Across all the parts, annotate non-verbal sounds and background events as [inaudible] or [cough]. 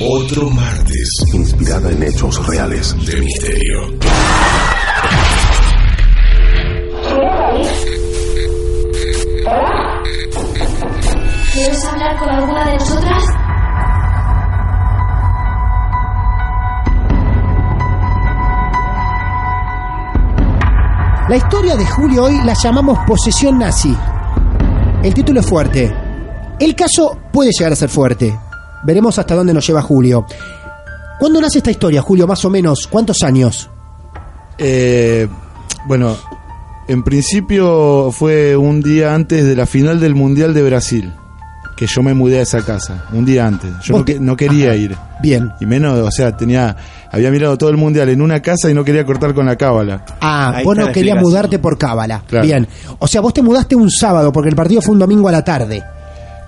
otro martes inspirada en hechos reales. de misterio. ¿Quieres hablar con alguna de nosotras? La historia de Julio hoy la llamamos Posesión Nazi. El título es fuerte. El caso puede llegar a ser fuerte. Veremos hasta dónde nos lleva Julio. ¿Cuándo nace esta historia, Julio? Más o menos. ¿Cuántos años? Eh, bueno, en principio fue un día antes de la final del Mundial de Brasil, que yo me mudé a esa casa, un día antes. Yo no, te- no quería Ajá. ir. Bien. Y menos, o sea, tenía, había mirado todo el Mundial en una casa y no quería cortar con la cábala. Ah, Ahí vos no querías mudarte por cábala. Claro. Bien. O sea, vos te mudaste un sábado porque el partido fue un domingo a la tarde,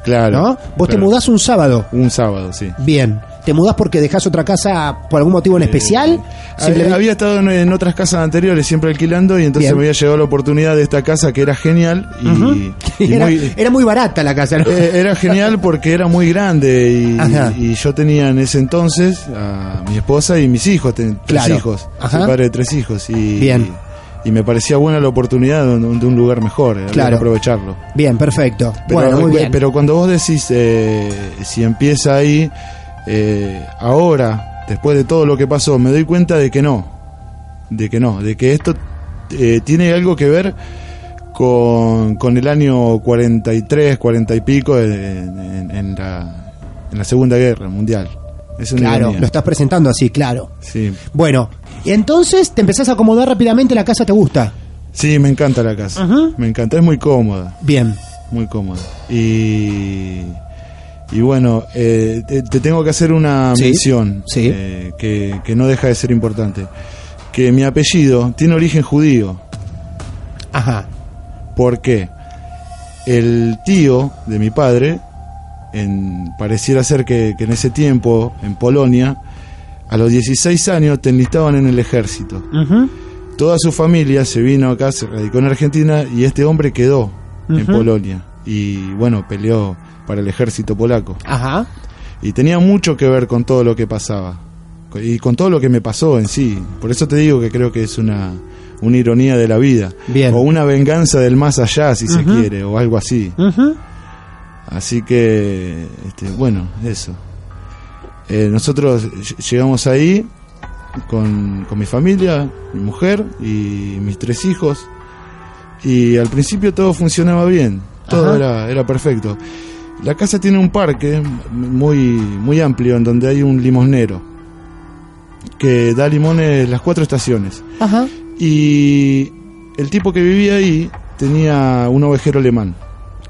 Claro. ¿no? Vos te mudás un sábado. Un sábado, sí. Bien. ¿Te mudás porque dejás otra casa por algún motivo en especial? Eh, Simplemente- Había estado en, en otras casas anteriores siempre alquilando y entonces Bien. me había llegado la oportunidad de esta casa que era genial y, [laughs] era, muy- era muy barata la casa, ¿no? Eh, era genial porque era muy grande y, yo tenía en ese entonces a mi esposa y mis hijos, ten- tres Claro. hijos, Ajá. soy padre de tres hijos y, Bien. y me parecía buena la oportunidad de, un de un lugar mejor, Claro. aprovecharlo. Bien, perfecto. Pero, bueno, muy bien. pero cuando vos decís eh, si empieza ahí, eh, ahora, después de todo lo que pasó, me doy cuenta de que no, de que no, de que esto eh, tiene algo que ver con, con el año 43, 40 y pico en, en- en la, en la Segunda Guerra Mundial. Es una claro, ironía. lo estás presentando así, claro. Sí. Bueno, y entonces te empezás a acomodar rápidamente, la casa te gusta. sí, me encanta la casa, Ajá. me encanta, es muy cómoda. Bien. muy cómodo. Y, y bueno, eh, te, te tengo que hacer una Sí, mención sí. eh, que, que no deja de ser importante. Que mi apellido tiene origen judío. Ajá. porque El tío de mi padre, en, pareciera ser que, que en ese tiempo, en Polonia, a los 16 años te enlistaban en el ejército. Toda su familia se vino acá, se radicó en Argentina y este hombre quedó en. Polonia y bueno, peleó para el ejército polaco. Ajá. Y tenía mucho que ver con todo lo que pasaba y con todo lo que me pasó en sí. Por eso te digo que creo que es una, una ironía de la vida. Bien. O una venganza del más allá, si se quiere, o algo así. Así que, este, bueno, eso. Eh, nosotros ll- llegamos ahí con, con mi familia, mi mujer y mis tres hijos. Y al principio todo funcionaba bien, todo Ajá. era, era perfecto. La casa tiene un parque muy, muy amplio en donde hay un limonero que da limones las cuatro estaciones. Ajá. Y el tipo que vivía ahí tenía un ovejero alemán,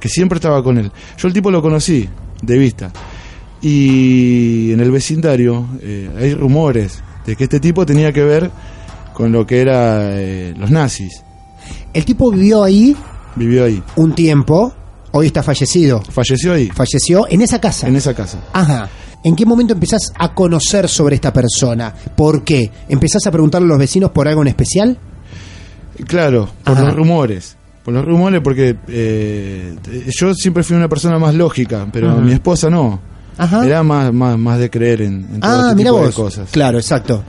que siempre estaba con él. Yo el tipo lo conocí de vista. Y en el vecindario eh, hay rumores de que este tipo tenía que ver con lo que era eh, los nazis. El tipo vivió ahí Vivió ahí. un tiempo, hoy está fallecido. Falleció ahí, Falleció en esa casa. en esa casa. Ajá. ¿En qué momento empezás a conocer sobre esta persona? ¿Por qué? ¿Empezás a preguntarle a los vecinos por algo en especial? Claro, por Ajá. los rumores. Por los rumores porque eh, yo siempre fui una persona más lógica, pero mi esposa no. Ajá. Era más, más, más de creer en, en todo ah, este tipo de cosas. Claro, exacto.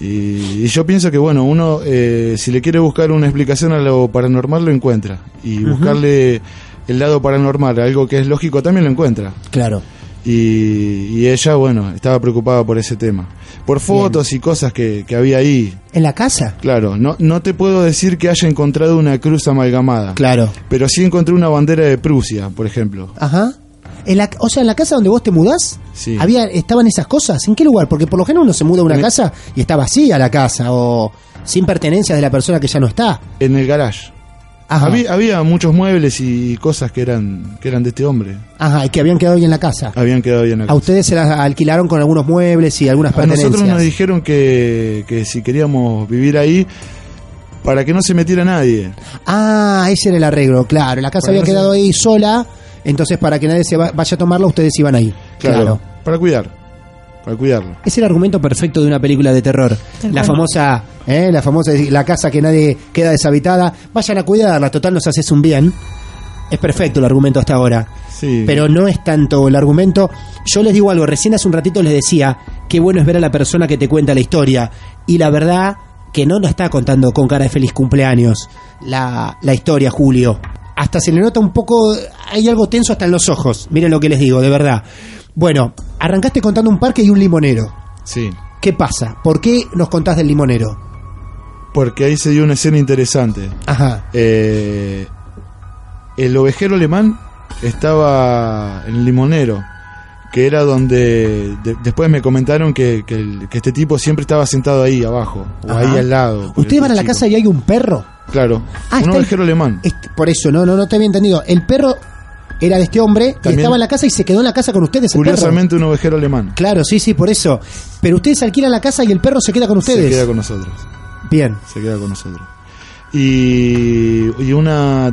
Y, y yo pienso que, bueno, uno, eh, si le quiere buscar una explicación a lo paranormal, lo encuentra. Y buscarle el lado paranormal, algo que es lógico, también lo encuentra. Claro. Y, y ella, bueno, estaba preocupada por ese tema. Por fotos y cosas que, que había ahí. ¿En la casa? Claro, no, no te puedo decir que haya encontrado una cruz amalgamada. Claro. Pero sí encontré una bandera de Prusia, por ejemplo. Ajá. En la, o sea, en la casa donde vos te mudás, Sí. había, estaban esas cosas. ¿En qué lugar? Porque por lo general uno se muda a una En casa y está vacía la casa o sin pertenencias de la persona que ya no está. En el garage. Ajá. Había, había muchos muebles y cosas que eran, que eran de este hombre. Ajá, y que habían quedado ahí en la casa. Habían quedado bien acá. A ustedes se las alquilaron con algunos muebles y algunas A pertenencias. nosotros nos dijeron que, que si queríamos vivir ahí, para que no se metiera nadie. Ah, ese era el arreglo, claro. La casa Para había no se- quedado ahí sola, entonces para que nadie se va- vaya a tomarla, ustedes iban ahí. Claro, Claro. Para cuidar. Para cuidarlo. Es el argumento perfecto de una película de terror. Tal La cual. famosa, ¿eh? la famosa, la casa que nadie queda deshabitada. Vayan a cuidarla, total nos haces un bien. Es perfecto el argumento hasta ahora. Sí. Pero no es tanto el argumento. Yo les digo algo, recién hace un ratito les decía, qué bueno es ver a la persona que te cuenta la historia. Y la verdad que no lo está contando con cara de feliz cumpleaños la, la historia, Julio. Hasta se le nota un poco, hay algo tenso hasta en los ojos. Miren lo que les digo, de verdad. Bueno, arrancaste contando un parque y un limonero. Sí. ¿Qué pasa? ¿Por qué nos contás del limonero? Porque ahí se dio una escena interesante. Ajá. Eh, el ovejero alemán estaba en el limonero, que era donde de- después me comentaron que, que el- que este tipo siempre estaba sentado ahí abajo, o Ajá. ahí al lado. Ustedes van a la casa y hay un perro. Claro, Ah, un el- ovejero alemán. Este- por eso, no, no, no te había entendido. El perro era de este hombre que estaba en la casa y se quedó en la casa con ustedes. el perro. Curiosamente un ovejero alemán. Claro, sí, sí, por eso. Pero ustedes alquilan la casa y el perro se queda con ustedes. Se queda con nosotros. Bien. se queda con nosotros. Y, y una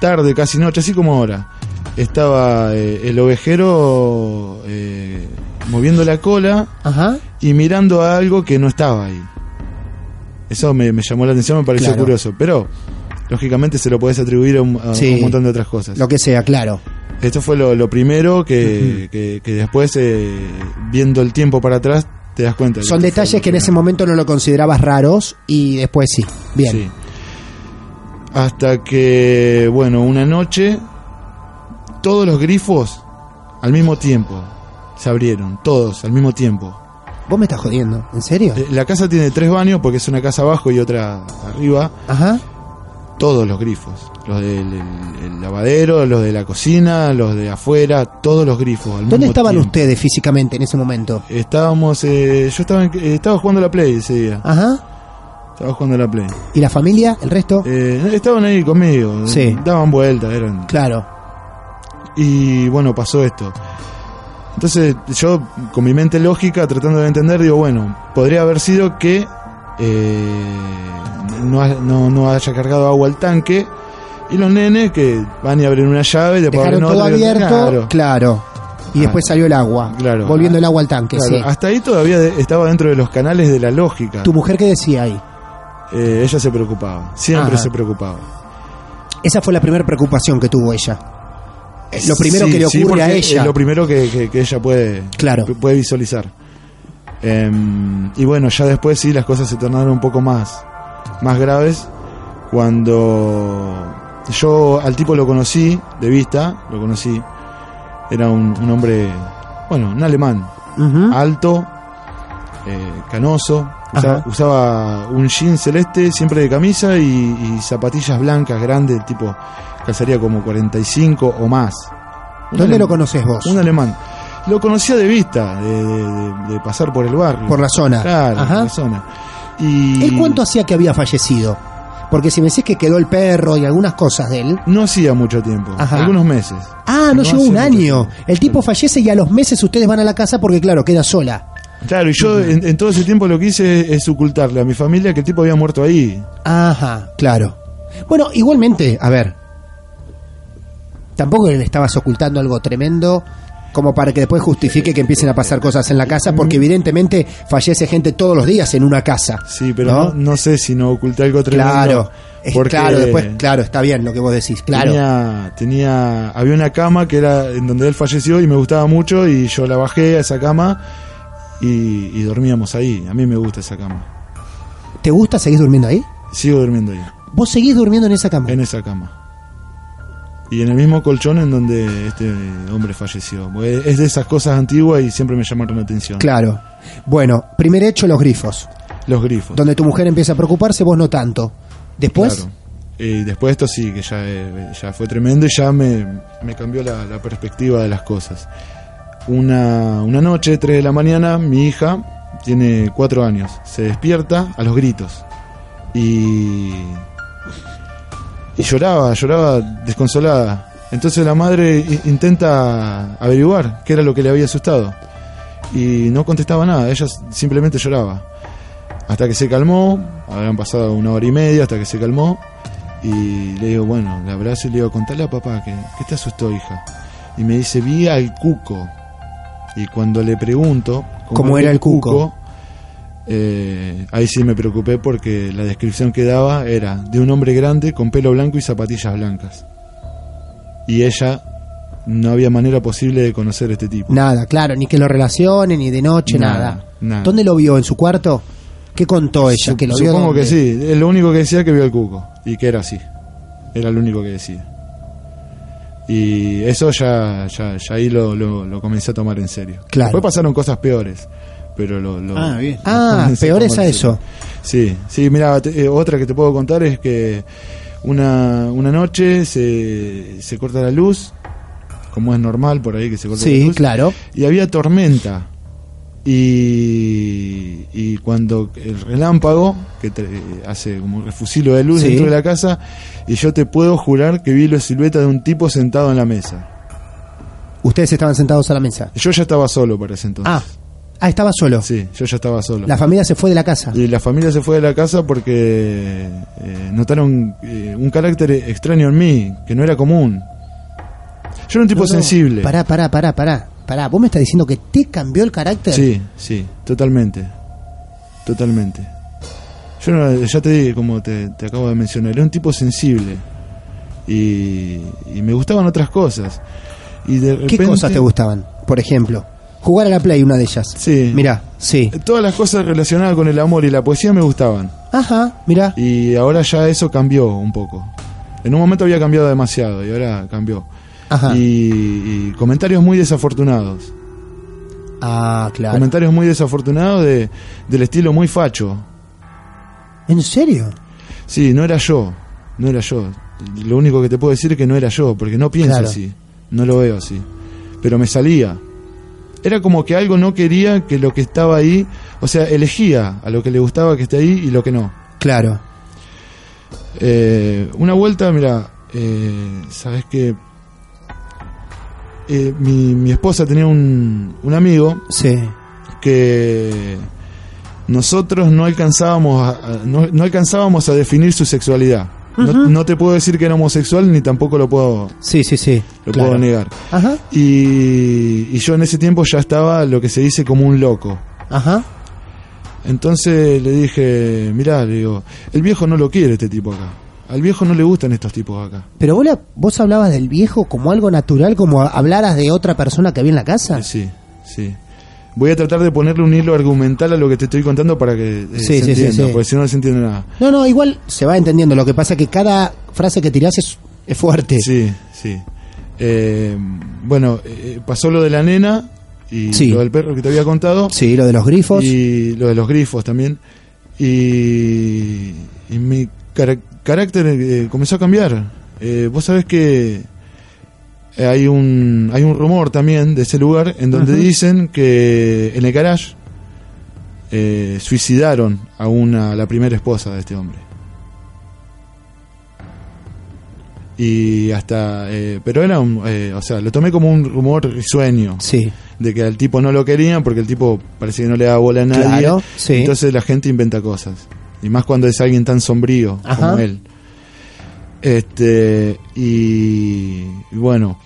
tarde, casi noche, así como ahora, estaba eh, el ovejero eh, moviendo la cola Ajá. y mirando a algo que no estaba ahí. Eso me, me llamó la atención, me pareció Claro. curioso, pero lógicamente se lo podés atribuir a un, a Sí. un montón de otras cosas. Lo que sea, claro. Esto fue lo, lo primero que, que, que después, eh, viendo el tiempo para atrás, te das cuenta. Son detalles que en ese momento no lo considerabas raros y después sí. Bien. Sí. Hasta que, bueno, una noche, todos los grifos al mismo tiempo se abrieron, todos al mismo tiempo. ¿Vos me estás jodiendo? ¿En serio? Eh, La casa tiene tres baños porque es una casa abajo y otra arriba. Ajá. Todos los grifos, los del el- el lavadero, los de la cocina, los de afuera, todos los grifos. Al ¿Dónde mismo estaban tiempo. ustedes físicamente en ese momento? Estábamos, eh, yo estaba, en- eh, estaba jugando a la Play ese día. Ajá. Estaba jugando la Play. ¿Y la familia? ¿El resto? Eh, estaban ahí conmigo. Sí. Daban vueltas, eran Claro. Y bueno, pasó esto. Entonces yo, con mi mente lógica, tratando de entender, digo, bueno, podría haber sido que eh, no, no, no haya cargado agua al tanque y los nenes que van y abren una llave y después Dejaron abren todo otra. otra. abierto. Claro, Claro. Y Ah. después salió el agua. Claro. Volviendo el agua al tanque, claro. sí. Hasta ahí todavía estaba dentro de los canales de la lógica. ¿Tu mujer qué decía ahí? Eh, ella se preocupaba, siempre Ajá. se preocupaba. Esa fue la primera preocupación que tuvo ella. Eh, Lo primero Sí, que le sí, ocurre a ella. Es lo primero que, que- que ella puede, Claro. puede visualizar. Em, y bueno, ya después sí las cosas se tornaron un poco más, más graves. Cuando yo al tipo lo conocí de vista, lo conocí. Era un, un hombre, bueno, un alemán, alto, eh, canoso. Usaba, un jean celeste, siempre de camisa y, y zapatillas blancas grandes, el calzaría como 45 o más. Un ¿Dónde lo conoces vos? Un alemán. Lo conocía de vista, de, de- de- de pasar por el barrio. Por la zona. Claro, Ajá. por la zona. Y ¿Él cuánto hacía que había fallecido? Porque si me decís que quedó el perro y algunas cosas de él. No hacía mucho tiempo, Ajá. algunos meses. Ah, no, No llegó un año. El tipo fallece y a los meses ustedes van a la casa porque, claro, queda sola. Claro, y yo en, en todo ese tiempo lo que hice es ocultarle a mi familia que el tipo había muerto ahí. Ajá, claro. Bueno, igualmente, a ver. Tampoco le estabas ocultando algo tremendo como para que después justifique que empiecen a pasar cosas en la casa, porque evidentemente fallece gente todos los días en una casa. Sí, pero ¿No? no, no sé si no oculté algo tremendo. Claro, es- claro, después, claro, está bien lo que vos decís, claro. Tenía, tenía, había una cama que era en donde él falleció y me gustaba mucho y yo la bajé a esa cama y, y dormíamos ahí. A mí me gusta esa cama. ¿Te gusta seguir durmiendo ahí? Sigo durmiendo ahí, Vos seguís durmiendo en esa cama. en esa cama. Y en el mismo colchón en donde este hombre falleció. Es de esas cosas antiguas y siempre me llamaron la atención. Claro. Bueno, primer hecho, los grifos. Los grifos. Donde tu mujer empieza a preocuparse, vos no tanto. Después, Claro. Y después esto sí, que ya, eh, ya fue tremendo y ya me, me cambió la, la perspectiva de las cosas. Una, una noche, 3 de la mañana, mi hija tiene 4 años, se despierta a los gritos y, y lloraba, lloraba desconsolada. Entonces la madre intenta averiguar qué era lo que le había asustado y no contestaba nada, ella simplemente lloraba. Hasta que se calmó, habrán pasado una hora y media hasta que se calmó. Y le digo, bueno, la abrazo y le digo, contale a papá que, ¿qué te asustó, hija? Y me dice, vi al cuco. Y cuando le pregunto ¿Cómo era el cuco? Eh, ahí sí me preocupé porque la descripción que daba era de un hombre grande con pelo blanco y zapatillas blancas. Y ella no había manera posible de conocer a este tipo. nada, claro, ni que lo relacione, ni de noche, nada. Nada, nada. ¿Dónde lo vio? ¿En su cuarto? ¿Qué contó ella? Sup- ¿Que lo vio Supongo dónde? que sí. Es lo único que decía que vio el cuco. Y que era así. Era lo único que decía. Y eso ya, ya, ya ahí lo, lo, lo comencé a tomar en serio. Claro. Después pasaron cosas peores. Pero lo, lo- Ah, bien. [laughs] Ah, peores tomar a eso. Sí, sí, mira, eh, otra que te puedo contar es que una, una noche se, se corta la luz, como es normal por ahí que se corta la Sí, luz claro. y había tormenta. Y, y cuando el relámpago, que te- hace como un refusilo de luz Sí. dentro de la casa, y yo te puedo jurar que vi la silueta de un tipo sentado en la mesa. Ustedes estaban sentados a la mesa. Yo ya estaba solo para ese entonces. Ah, ah estaba solo. Sí, yo ya estaba solo. La familia se fue de la casa. Y la familia se fue de la casa porque eh, notaron eh, un carácter extraño en mí, que no era común. Yo era un tipo No, no, sensible. Pará, pará, pará, pará. Pará, vos me estás diciendo que te cambió el carácter. Sí, sí, totalmente. Totalmente. Yo no- ya te dije, como te, te acabo de mencionar, era un tipo sensible. Y, y me gustaban otras cosas. Y de ¿Qué cosas te gustaban? Por ejemplo, jugar a la play, una de ellas. Sí. Mirá, sí. Todas las cosas relacionadas con el amor y la poesía me gustaban. Ajá, mirá. Y ahora ya eso cambió un poco. En un momento había cambiado demasiado y ahora cambió. Ajá. Y, y comentarios muy desafortunados. Ah, claro. Comentarios muy desafortunados de, del estilo muy facho. ¿En serio? Sí, no era yo. No era yo. Lo único que te puedo decir es que no era yo, porque no pienso Claro. así. No lo veo así. Pero me salía. Era como que algo no quería que lo que estaba ahí, o sea, elegía a lo que le gustaba que esté ahí y lo que no. Claro. Eh, una vuelta, mira, eh, sabes que eh, mi, mi esposa tenía un, un amigo Sí. que nosotros no alcanzábamos a, no, no alcanzábamos a definir su sexualidad. No, no te puedo decir que era homosexual ni tampoco lo puedo Sí, sí, sí. lo claro. puedo negar. Ajá, Y, y yo en ese tiempo ya estaba lo que se dice como un loco. ajá. Entonces le dije, mirá, le digo, el viejo no lo quiere este tipo acá. Al viejo no le gustan estos tipos acá. Pero vos, la- vos hablabas del viejo como algo natural, como hablaras de otra persona que había en la casa. Sí, sí. Voy a tratar de ponerle un hilo argumental a lo que te estoy contando para que eh, Sí, se sí, sí, entienda, sí. porque si no no se entiende nada. No, no, igual se va entendiendo. Lo que pasa es que cada frase que tirás es, es fuerte. Sí, sí. Eh, bueno, eh, pasó lo de la nena y lo del perro que te había contado. Sí, lo de los grifos. Y lo de los grifos también. Y, y mi carácter eh, comenzó a cambiar. Eh, vos sabés que eh, hay un, hay un rumor también de ese lugar en donde dicen que en el garage eh, suicidaron a una a la primera esposa de este hombre. Y hasta, eh, pero era un, eh, o sea, lo tomé como un rumor risueño Sí, de que al tipo no lo querían porque el tipo parece que no le da bola a nadie. Claro, sí. Entonces la gente inventa cosas. Y más cuando es alguien tan sombrío Ajá. como él. Este, y, y bueno,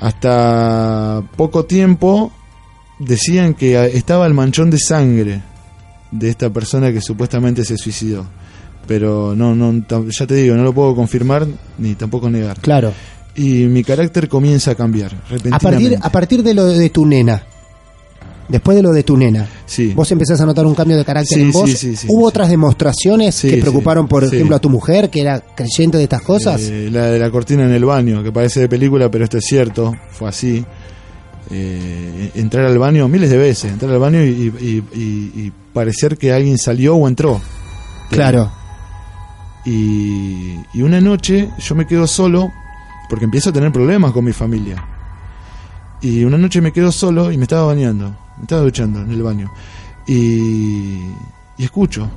hasta poco tiempo decían que estaba el manchón de sangre de esta persona que supuestamente se suicidó. Pero no, no, ya te digo, no lo puedo confirmar ni tampoco negar. claro. Y mi carácter comienza a cambiar A partir, repentinamente. a partir de lo de tu nena, después de lo de tu nena, Sí. vos empezás a notar un cambio de carácter Sí, en vos. sí, sí, sí, ¿Hubo otras demostraciones que preocuparon, por ejemplo, a tu mujer, que era creyente de estas cosas? Eh, la de la cortina en el baño, que parece de película, pero esto es cierto, fue así. Eh, entrar al baño miles de veces, entrar al baño y, y- y- y parecer que alguien salió o entró. claro. Y, y una noche yo me quedo solo porque empiezo a tener problemas con mi familia. Y una noche me quedo solo y me estaba bañando, estaba duchando en el baño. Y, y escucho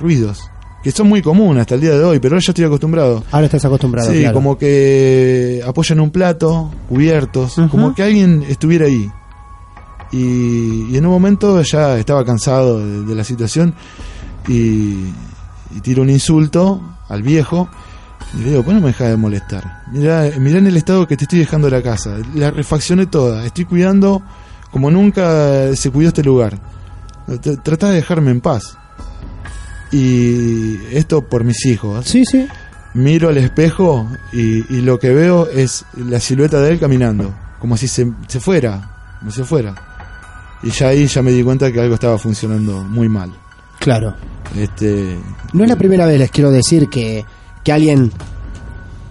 ruidos que son muy comunes hasta el día de hoy, pero ahora ya estoy acostumbrado. Ahora estás acostumbrado, Sí, claro. como que apoyan un plato, cubiertos, como que alguien estuviera ahí. Y, y en un momento ya estaba cansado de, de la situación y, y tiro un insulto al viejo y le digo, ¿por qué no me dejas de molestar? Mirá, mirá en el estado que te estoy dejando la casa, la refaccioné toda, estoy cuidando como nunca se cuidó este lugar. Tr- Tratá de dejarme en paz. Y esto por mis hijos Sí, sí. miro al espejo y, y lo que veo es la silueta de él caminando, como si se, se fuera, como si se fuera. Y ya ahí ya me di cuenta que algo estaba funcionando muy mal. Claro. Este, No es la primera vez, les quiero decir, que, que alguien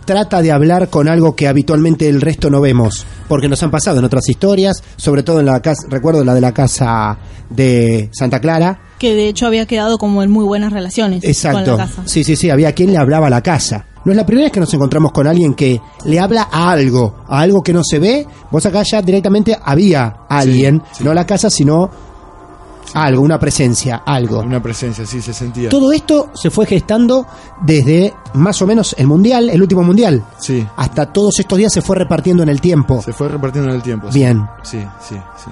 trata de hablar con algo que habitualmente el resto no vemos. Porque nos han pasado en otras historias, sobre todo en la casa, recuerdo la de la casa de Santa Clara. Que de hecho había quedado como en muy buenas relaciones Exacto. con la casa. Sí, sí, sí, había quien le hablaba a la casa. No es la primera vez que nos encontramos con alguien que le habla a algo, a algo que no se ve. Vos acá ya directamente había alguien, sí. no a la casa, sino algo, una presencia, algo. una presencia, sí, se sentía. Todo esto se fue gestando desde más o menos el mundial, el último mundial. Sí, Hasta todos estos días se fue repartiendo en el tiempo. se fue repartiendo en el tiempo. Bien. Sí, sí, sí.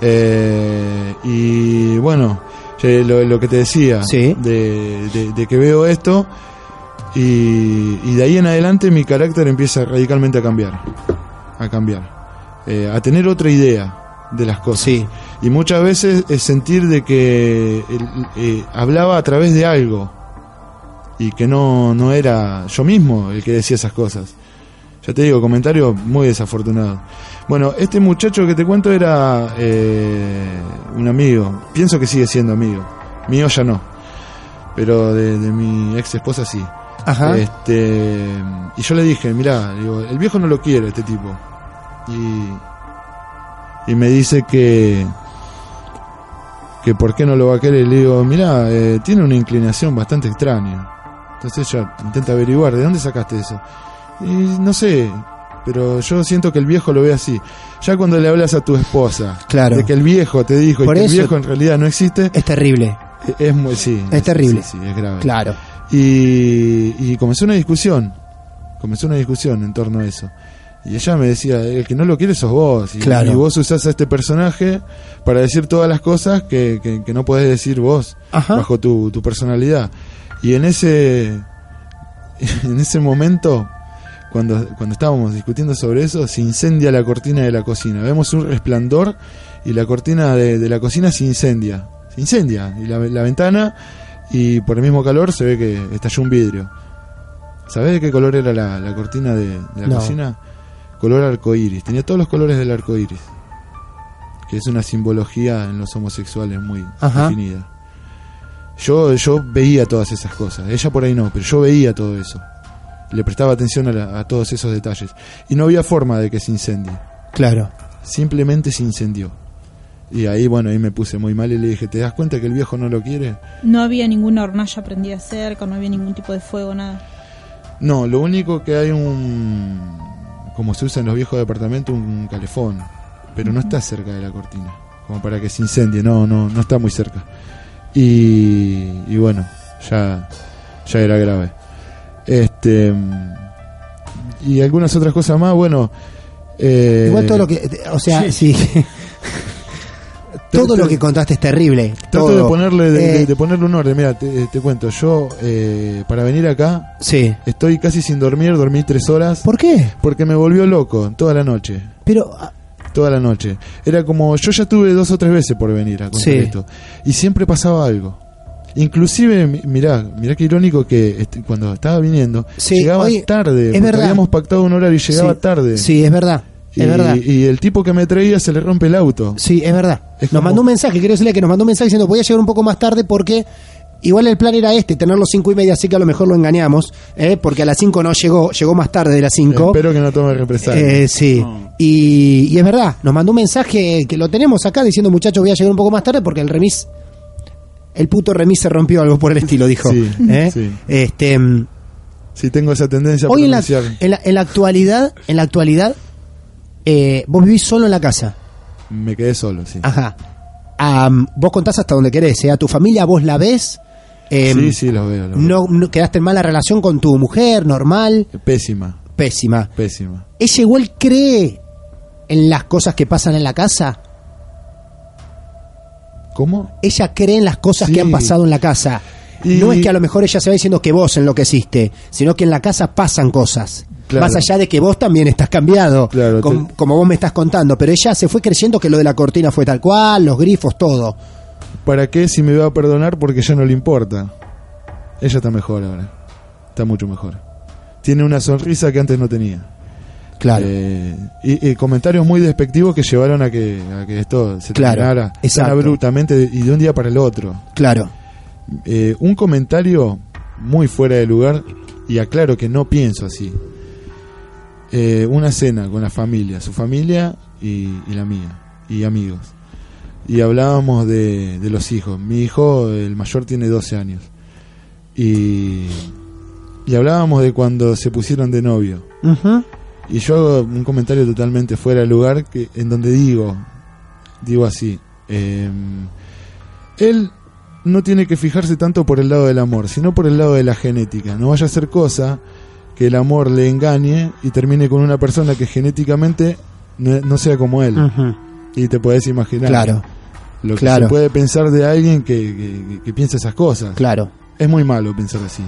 Eh, y bueno, eh, lo, lo que te decía, Sí. de, de- de que veo esto y, y de ahí en adelante mi carácter empieza radicalmente a cambiar, a cambiar, eh, a tener otra idea de las cosas. Sí. Y muchas veces es sentir de que eh, hablaba a través de algo y que no, no era yo mismo el que decía esas cosas. Ya te digo, comentario muy desafortunado. Bueno, este muchacho que te cuento era eh, un amigo. Pienso que sigue siendo amigo. Mío ya no. Pero de, de mi ex esposa sí. Ajá. Este, y yo le dije, mirá, digo, el viejo no lo quiere este tipo. Y, y me dice que que por qué no lo va a querer. Y le digo, mirá, eh, tiene una inclinación bastante extraña. Entonces ella intenta averiguar, ¿de dónde sacaste eso? Y no sé, pero yo siento que el viejo lo ve así. Ya cuando le hablas a tu esposa Claro. de que el viejo te dijo Por y que el viejo en realidad no existe, Es terrible. es muy, sí, Es terrible. Sí, sí, es grave. Claro. Y, y comenzó una discusión, comenzó una discusión en torno a eso. Y ella me decía, el que no lo quiere sos vos. Y, Claro. y vos usás a este personaje para decir todas las cosas que, que, que no podés decir vos Ajá. bajo tu, tu personalidad. Y en ese, [laughs] en ese momento, cuando, cuando estábamos discutiendo sobre eso, se incendia la cortina de la cocina. Vemos un resplandor y la cortina de, de la cocina se incendia. Se incendia. Y la, la ventana, y por el mismo calor se ve que estalló un vidrio. ¿Sabés de qué color era la, la cortina de, de la No. cocina? Color arcoíris. Tenía todos los colores del arcoíris. Que es una simbología en los homosexuales muy Ajá. definida. Yo, yo veía todas esas cosas. Ella por ahí no, pero yo veía todo eso. Le prestaba atención a, la- a todos esos detalles. Y no había forma de que se incendie. Claro. Simplemente se incendió. Y ahí, bueno, ahí me puse muy mal y le dije, ¿te das cuenta que el viejo no lo quiere? No había ninguna hornalla prendida cerca, no había ningún tipo de fuego, nada. No, lo único que hay un, como se usa en los viejos departamentos, un calefón, pero no está cerca de la cortina, como para que se incendie, no, no, no está muy cerca. Y, y bueno, ya, ya era grave. Este, y algunas otras cosas más, bueno. eh, Igual todo lo que. O sea, sí. Todo lo que contaste es terrible. Trato todo. de ponerle, de, Eh, de- ponerle un orden. Mira, te, te cuento, yo eh, para venir acá Sí. estoy casi sin dormir, dormí tres horas. ¿Por qué? Porque me volvió loco toda la noche. Pero. ah, Toda la noche. Era como, yo ya tuve dos o tres veces por venir a contar Sí. esto. Y siempre pasaba algo. Inclusive, mi- mirá, mirá qué irónico que este, cuando estaba viniendo, Sí, llegaba tarde. es porque verdad. habíamos pactado un horario y llegaba sí, tarde. Sí, es verdad. Y, Es verdad. y el tipo que me traía se le rompe el auto. Sí, es verdad. Es Nos como- mandó un mensaje, quiero decirle que nos mandó un mensaje diciendo voy a llegar un poco más tarde porque igual el plan era este, tenerlo cinco y media, así que a lo mejor lo engañamos, ¿eh? porque a las cinco no llegó, llegó más tarde de las cinco. Espero que no tome represalias. Eh, sí, y, y es verdad, nos mandó un mensaje que lo tenemos acá diciendo muchachos voy a llegar un poco más tarde porque el remis, el puto remis se rompió algo por el estilo, dijo. Sí, ¿Eh? sí. Este, Sí, tengo esa tendencia a hoy en la, pronunciar. en la, en la actualidad, en la actualidad, eh, vos vivís solo en la casa. Me quedé solo, sí. Ajá. Am, vos contás hasta donde querés, ¿eh? A tu familia vos la ves. Em, sí, sí, lo veo. lo veo. no, no- quedaste en mala relación con tu mujer, normal, Pésima, pésima. pésima. ¿Ella igual cree en las cosas que pasan en la casa? ¿Cómo? Ella cree en las cosas Sí. que han pasado en la casa. Y- No es que a lo mejor ella se va diciendo que vos enloqueciste, sino que en la casa pasan cosas. Claro. Más allá de que vos también estás cambiado, Claro, com- te- como vos me estás contando. Pero ella se fue creyendo que lo de la cortina fue tal cual, los grifos, todo. ¿Para qué si me va a perdonar porque ya no le importa? Ella está mejor ahora. Está mucho mejor. Tiene una sonrisa que antes no tenía. Claro. Eh, y, y comentarios muy despectivos que llevaron a que, a que esto se Claro, terminara tan abruptamente y de un día para el otro. Claro. Eh, un comentario muy fuera de lugar y aclaro que no pienso así. Eh, una cena con la familia, su familia y, y la mía, y amigos. Y hablábamos de, de los hijos. Mi hijo, el mayor, tiene 12 años. Y, y hablábamos de cuando se pusieron de novio. Y yo hago un comentario totalmente fuera de lugar que, en donde digo, digo así, eh, él no tiene que fijarse tanto por el lado del amor, sino por el lado de la genética. No vaya a ser cosa que el amor le engañe y termine con una persona que genéticamente no, no sea como él. Y te puedes imaginar Claro, lo que claro. se puede pensar de alguien que, que- que piensa esas cosas. claro. Es muy malo pensar así.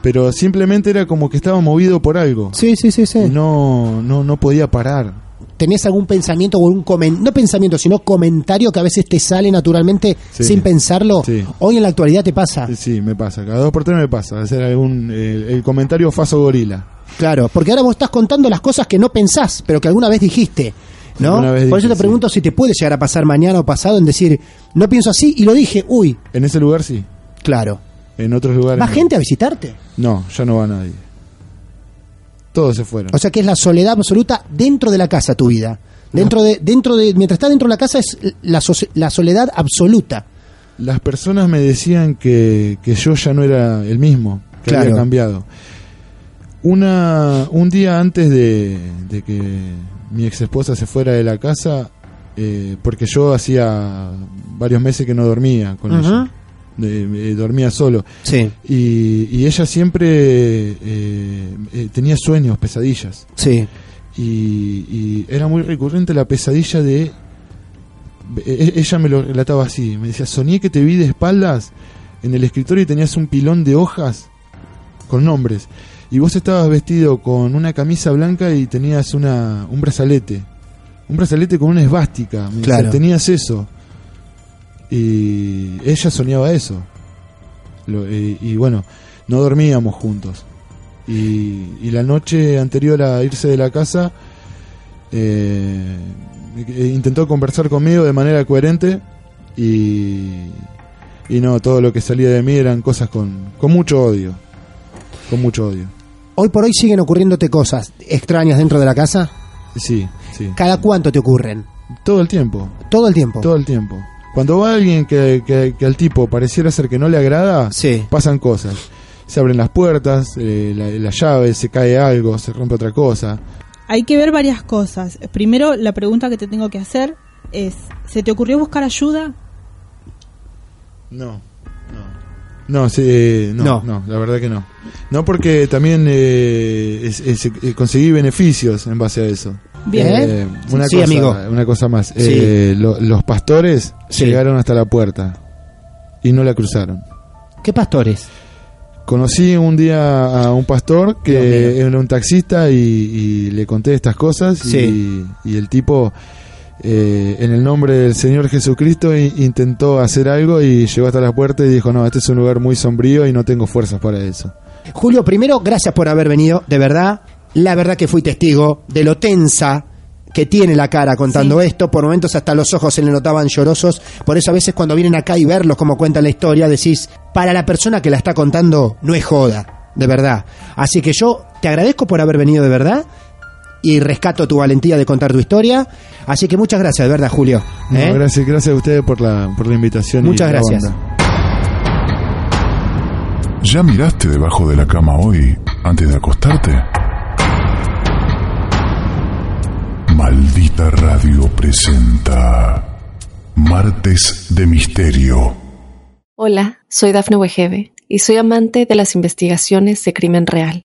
Pero simplemente era como que estaba movido por algo. Sí, sí, sí, sí. Y no, no, no podía parar. ¿Tenés algún pensamiento o algún comentario, no pensamiento, sino comentario que a veces te sale naturalmente Sí. sin pensarlo? Sí. Hoy en la actualidad te pasa. Sí, me pasa. Cada dos por tres me pasa. Hacer algún. eh, el comentario faso gorila. Claro, porque ahora vos estás contando las cosas que no pensás, pero que alguna vez dijiste. ¿No? Por eso dije, te pregunto si te puede llegar a pasar mañana o pasado en decir, no pienso así y lo dije, uy, En ese lugar sí. claro. En otros lugares. ¿Va no. gente a visitarte? No, ya no va nadie. Todos se fueron. O sea que es la soledad absoluta dentro de la casa tu vida. Dentro de, dentro de, mientras está dentro de la casa es la, so- la soledad absoluta. Las personas me decían que, que yo ya no era el mismo, que Claro. había cambiado. Una, un día antes de, de que mi ex esposa se fuera de la casa, eh, porque yo hacía varios meses que no dormía con Ujú. ella, De- eh, dormía solo. Sí, Y, y ella siempre eh, eh, tenía sueños, pesadillas. sí. Y, y era muy recurrente la pesadilla de... e- e- ella me lo relataba así, me decía, soñé que te vi de espaldas en el escritorio y tenías un pilón de hojas con nombres. Y vos estabas vestido con una camisa blanca y tenías una, un brazalete. Un brazalete con una esvástica. Me decía, Claro. tenías eso. Y ella soñaba eso. Lo- y, y bueno, no dormíamos juntos. Y, y la noche anterior a irse de la casa, eh, eh, intentó conversar conmigo de manera coherente y, y no, todo lo que salía de mí eran cosas con, con mucho odio. Con mucho odio. Hoy por hoy siguen ocurriéndote cosas extrañas dentro de la casa. Sí, sí. ¿Cada cuánto te ocurren? Todo el tiempo, Todo el tiempo. todo el tiempo. Cuando va alguien que, que, que al tipo pareciera ser que no le agrada, Sí. pasan cosas. Se abren las puertas, eh, la, la llave, se cae algo, se rompe otra cosa. Hay que ver varias cosas. Primero, la pregunta que te tengo que hacer es, ¿se te ocurrió buscar ayuda? No, no. Sí, eh, no, No. no, la verdad que no. No porque también eh, es- es- eh, conseguí beneficios en base a eso. Bien. ¿Eh? una, Sí, cosa, amigo. una cosa más. Sí. Eh, lo- los pastores Sí. llegaron hasta la puerta y no la cruzaron. ¿Qué pastores? Conocí un día a un pastor que era un taxista y, y le conté estas cosas y el tipo eh, en el nombre del Señor Jesucristo intentó hacer algo y llegó hasta la puerta y dijo no, este es un lugar muy sombrío y no tengo fuerzas para eso. Julio, primero, gracias por haber venido, de verdad. La verdad que fui testigo de lo tensa que tiene la cara contando esto, por momentos hasta los ojos se le notaban llorosos, por eso a veces cuando vienen acá y verlos como cuentan la historia, decís, para la persona que la está contando no es joda, de verdad. Así que yo te agradezco por haber venido de verdad y rescato tu valentía de contar tu historia. Así que muchas gracias, de verdad, Julio. No, ¿eh? gracias, gracias a ustedes por la, por la invitación. Muchas gracias. ¿Ya miraste debajo de la cama hoy antes de acostarte? Maldita Radio presenta Martes de Misterio. Hola, soy Dafne Wegebe y soy amante de las investigaciones de crimen real.